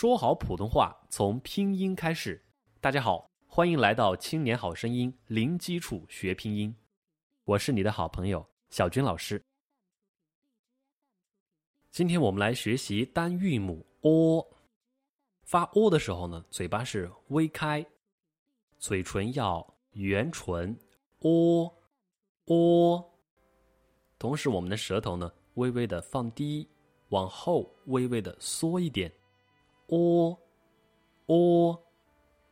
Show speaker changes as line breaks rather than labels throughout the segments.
说好普通话从拼音开始。大家好，欢迎来到《青年好声音》，零基础学拼音。我是你的好朋友小军老师。今天我们来学习单韵母 “o”。发 “o” 的时候呢，嘴巴是微开，嘴唇要圆唇，“o”。o。同时，我们的舌头呢，微微的放低，往后微微的缩一点哦哦。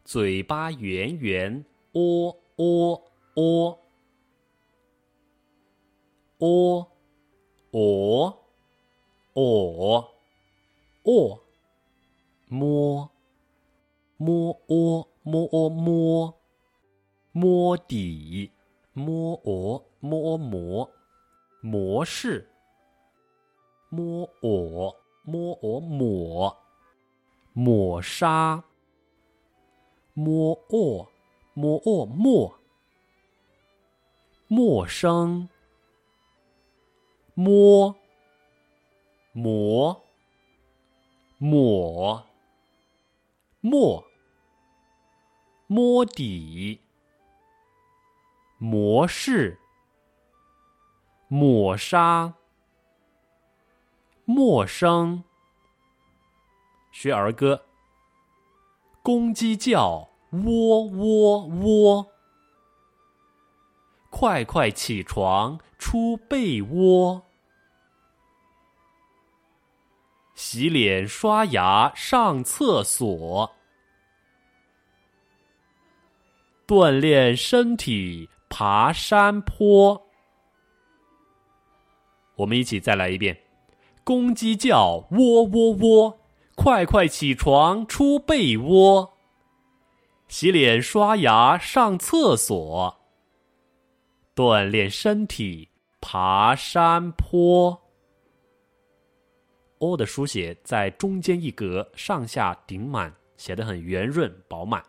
嘴巴圆圆，o o o。o。o。o。o。摸。摸摸摸。摸底。摸鹅，摸模，模式。摸鹅，摸鹅抹，抹砂。摸哦，摸哦陌，陌生。摸，磨，抹，墨，摸底。模式，抹杀，陌生。学儿歌。公鸡叫，喔喔喔。快快起床，出被窝。洗脸刷牙，上厕所。锻炼身体。爬山坡，我们一起再来一遍。公鸡叫，喔喔喔，快快起床，出被窝。洗脸刷牙，上厕所。锻炼身体，爬山坡。o 的书写在中间一格，上下顶满，写得很圆润饱满。